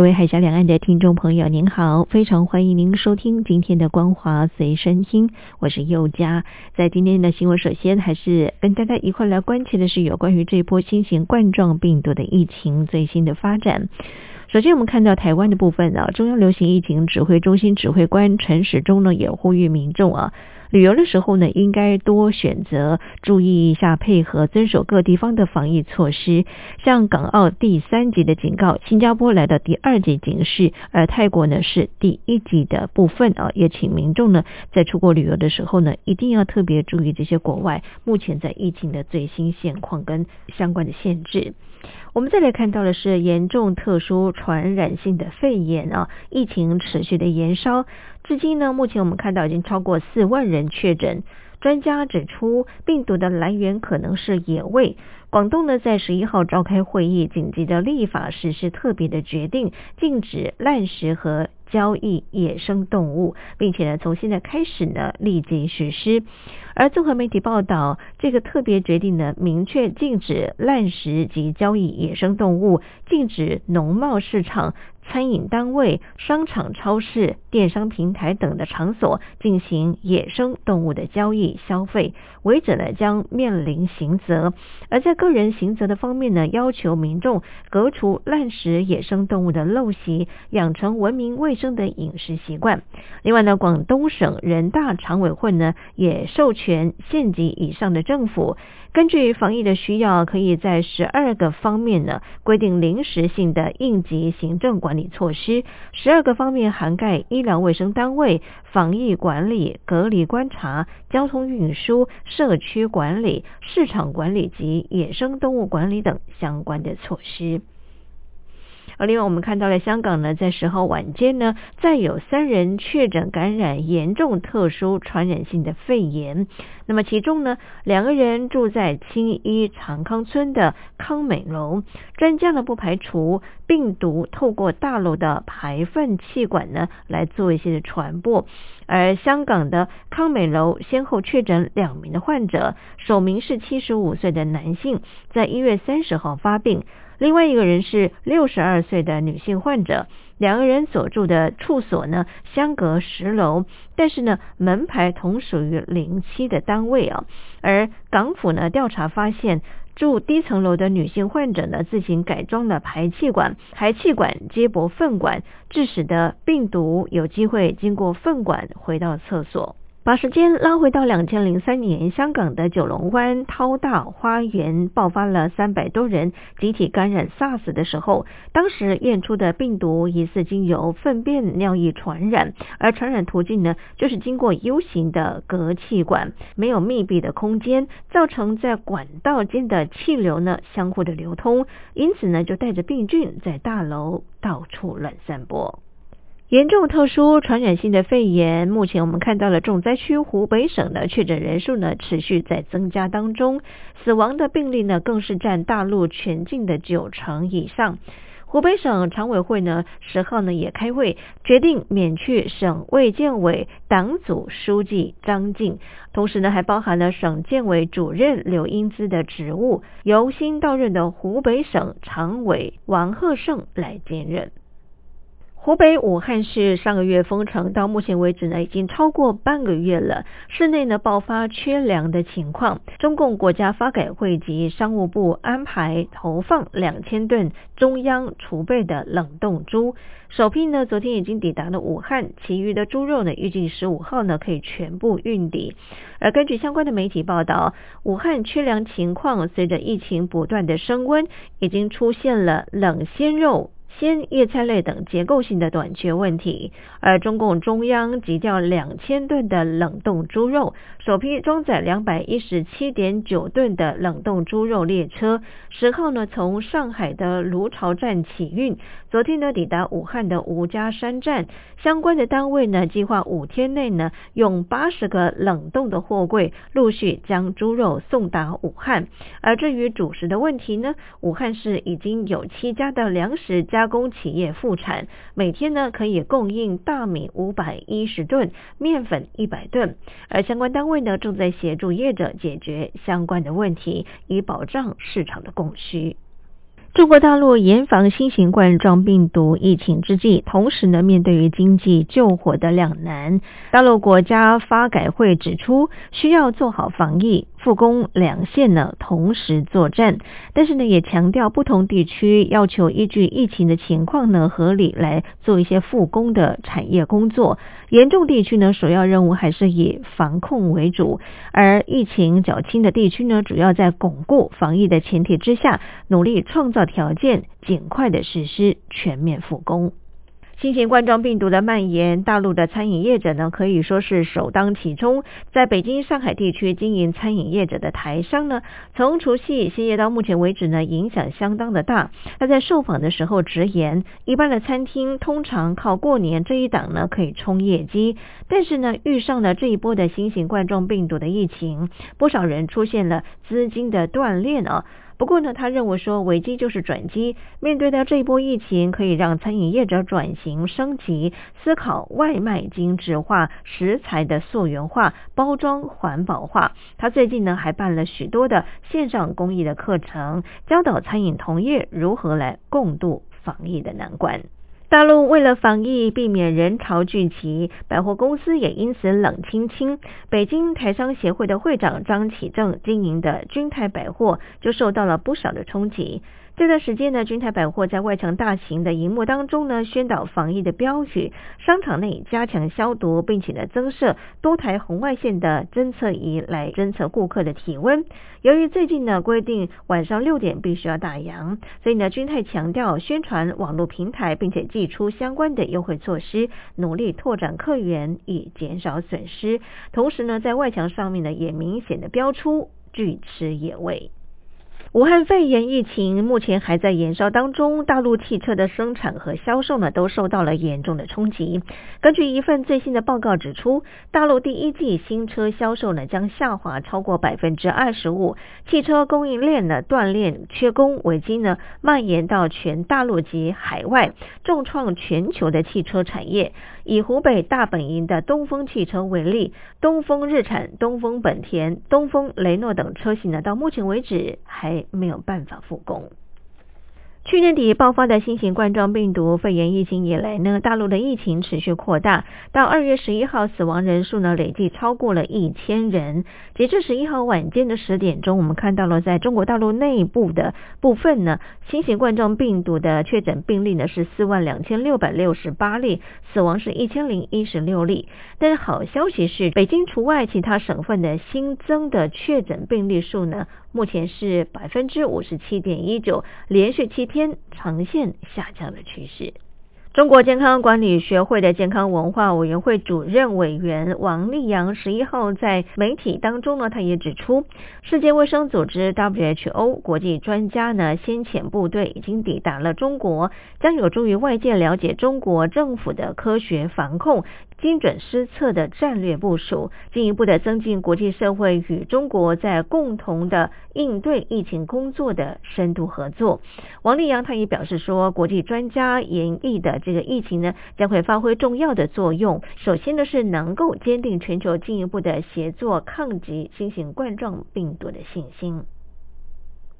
各位海峡两岸的听众朋友，您好，非常欢迎您收听今天的光华随身听，我是佑佳。在今天的新闻，首先还是跟大家一块来关切的是有关于这波新型冠状病毒的疫情最新的发展。首先，我们看到台湾的部分啊，中央流行疫情指挥中心指挥官陈时中呢，也呼吁民众啊。旅游的时候呢，应该多选择注意一下，配合遵守各地方的防疫措施。像港澳第三级的警告，新加坡来到第二级警示，而泰国呢是第一级的部分啊。也请民众呢在出国旅游的时候呢，一定要特别注意这些国外目前在疫情的最新现况跟相关的限制。我们再来看到的是严重特殊传染性的肺炎啊，疫情持续的延烧，至今呢，目前我们看到已经超过四万人确诊。专家指出，病毒的来源可能是野味。广东呢，在十一号召开会议，紧急的立法实施特别的决定，禁止滥食和交易野生动物，并且呢，从现在开始呢，立即实施。而综合媒体报道，这个特别决定呢，明确禁止滥食及交易野生动物，禁止农贸市场。餐饮单位、商场、超市、电商平台等的场所进行野生动物的交易消费，违者呢将面临刑责。而在个人刑责的方面呢，要求民众革除滥食野生动物的陋习，养成文明卫生的饮食习惯。另外呢，广东省人大常委会呢也授权县级以上的政府。根据防疫的需要，可以在十二个方面呢规定临时性的应急行政管理措施。十二个方面涵盖医疗卫生单位、防疫管理、隔离观察、交通运输、社区管理、市场管理及野生动物管理等相关的措施。而另外，我们看到了香港呢，在十号晚间呢，再有三人确诊感染严重特殊传染性的肺炎。那么其中呢，两个人住在青衣长康村的康美楼，专家呢不排除病毒透过大楼的排粪气管呢来做一些的传播。而香港的康美楼先后确诊两名的患者，首名是七十五岁的男性，在一月三十号发病。另外一个人是六十二岁的女性患者，两个人所住的处所呢相隔十楼，但是呢门牌同属于零七的单位啊。而港府呢调查发现，住低层楼的女性患者呢自行改装了排气管，排气管接驳粪管，致使的病毒有机会经过粪管回到厕所。把时间拉回到两千零三年，香港的九龙湾涛大花园爆发了三百多人集体感染 SARS 的时候，当时验出的病毒疑似经由粪便尿液传染，而传染途径呢，就是经过 U 型的隔气管，没有密闭的空间，造成在管道间的气流呢相互的流通，因此呢就带着病菌在大楼到处乱散播。严重特殊传染性的肺炎，目前我们看到了重灾区湖北省的确诊人数呢持续在增加当中，死亡的病例呢更是占大陆全境的九成以上。湖北省常委会呢十号呢也开会，决定免去省卫健委党组书记张静，同时呢还包含了省建委主任刘英姿的职务，由新到任的湖北省常委王鹤胜来兼任。湖北武汉市上个月封城，到目前为止呢，已经超过半个月了。市内呢爆发缺粮的情况，中共国家发改会及商务部安排投放两千吨中央储备的冷冻猪，首批呢昨天已经抵达了武汉，其余的猪肉呢预计十五号呢可以全部运抵。而根据相关的媒体报道，武汉缺粮情况随着疫情不断的升温，已经出现了冷鲜肉。鲜叶菜类等结构性的短缺问题，而中共中央急调两千吨的冷冻猪肉，首批装载两百一十七点九吨的冷冻猪肉列车，十号呢从上海的芦潮站启运，昨天呢抵达武汉的吴家山站，相关的单位呢计划五天内呢用八十个冷冻的货柜陆续将猪肉送达武汉。而至于主食的问题呢，武汉市已经有七家的粮食加加工企业复产，每天呢可以供应大米五百一十吨、面粉一百吨，而相关单位呢正在协助业者解决相关的问题，以保障市场的供需。中国大陆严防新型冠状病毒疫情之际，同时呢，面对于经济救火的两难，大陆国家发改会指出，需要做好防疫。复工两线呢同时作战，但是呢也强调不同地区要求依据疫情的情况呢合理来做一些复工的产业工作。严重地区呢首要任务还是以防控为主，而疫情较轻的地区呢主要在巩固防疫的前提之下，努力创造条件，尽快的实施全面复工。新型冠状病毒的蔓延，大陆的餐饮业者呢可以说是首当其冲。在北京、上海地区经营餐饮业者的台商呢，从除夕歇业到目前为止呢，影响相当的大。他在受访的时候直言，一般的餐厅通常靠过年这一档呢可以冲业绩，但是呢遇上了这一波的新型冠状病毒的疫情，不少人出现了资金的断裂啊。不过呢，他认为说危机就是转机，面对到这一波疫情，可以让餐饮业者转型升级，思考外卖精致化、食材的溯源化、包装环保化。他最近呢还办了许多的线上公益的课程，教导餐饮同业如何来共度防疫的难关。大陆为了防疫，避免人潮聚集，百货公司也因此冷清清。北京台商协会的会长张启正经营的君泰百货就受到了不少的冲击。这段时间呢，君泰百货在外墙大型的荧幕当中呢，宣导防疫的标语；商场内加强消毒，并且呢，增设多台红外线的侦测仪来侦测顾客的体温。由于最近呢规定晚上六点必须要打烊，所以呢，君泰强调宣传网络平台，并且寄出相关的优惠措施，努力拓展客源，以减少损失。同时呢，在外墙上面呢，也明显的标出拒吃野味。武汉肺炎疫情目前还在燃烧当中，大陆汽车的生产和销售呢都受到了严重的冲击。根据一份最新的报告指出，大陆第一季新车销售呢将下滑超过百分之二十五，汽车供应链呢断裂、缺工危机呢蔓延到全大陆及海外，重创全球的汽车产业。以湖北大本营的东风汽车为例，东风日产、东风本田、东风雷诺等车型呢，到目前为止还没有办法复工。去年底爆发的新型冠状病毒肺炎疫情以来呢，大陆的疫情持续扩大，到二月十一号，死亡人数呢累计超过了一千人。截至十一号晚间的十点钟，我们看到了在中国大陆内部的部分呢，新型冠状病毒的确诊病例呢是四万两千六百六十八例，死亡是一千零一十六例。但是好消息是，北京除外，其他省份的新增的确诊病例数呢？目前是百分之五十七点一九，连续七天呈现下降的趋势。中国健康管理学会的健康文化委员会主任委员王立阳十一号在媒体当中呢，他也指出，世界卫生组织 WHO 国际专家呢先遣部队已经抵达了中国，将有助于外界了解中国政府的科学防控、精准施策的战略部署，进一步的增进国际社会与中国在共同的应对疫情工作的深度合作。王立阳他也表示说，国际专家研议的。这个疫情呢，将会发挥重要的作用。首先呢，是能够坚定全球进一步的协作抗击新型冠状病毒的信心。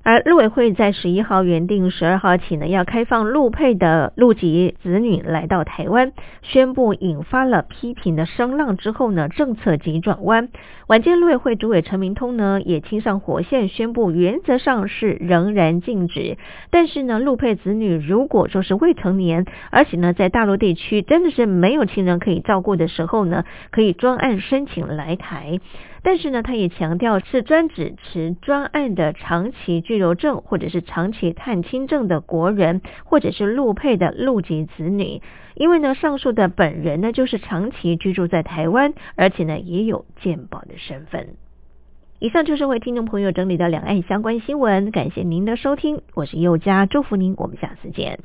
而陆委会在十一号原定十二号起呢，要开放陆配的陆籍子女来到台湾，宣布引发了批评的声浪之后呢，政策急转弯。晚间陆委会主委陈明通呢，也亲上火线宣布，原则上是仍然禁止，但是呢，陆配子女如果说是未成年，而且呢，在大陆地区真的是没有亲人可以照顾的时候呢，可以专案申请来台。但是呢，他也强调是专指持专案的长期居留证或者是长期探亲证的国人，或者是陆配的陆籍子女。因为呢，上述的本人呢就是长期居住在台湾，而且呢也有健保的身份。以上就是为听众朋友整理的两岸相关新闻，感谢您的收听，我是佑佳，祝福您，我们下次见。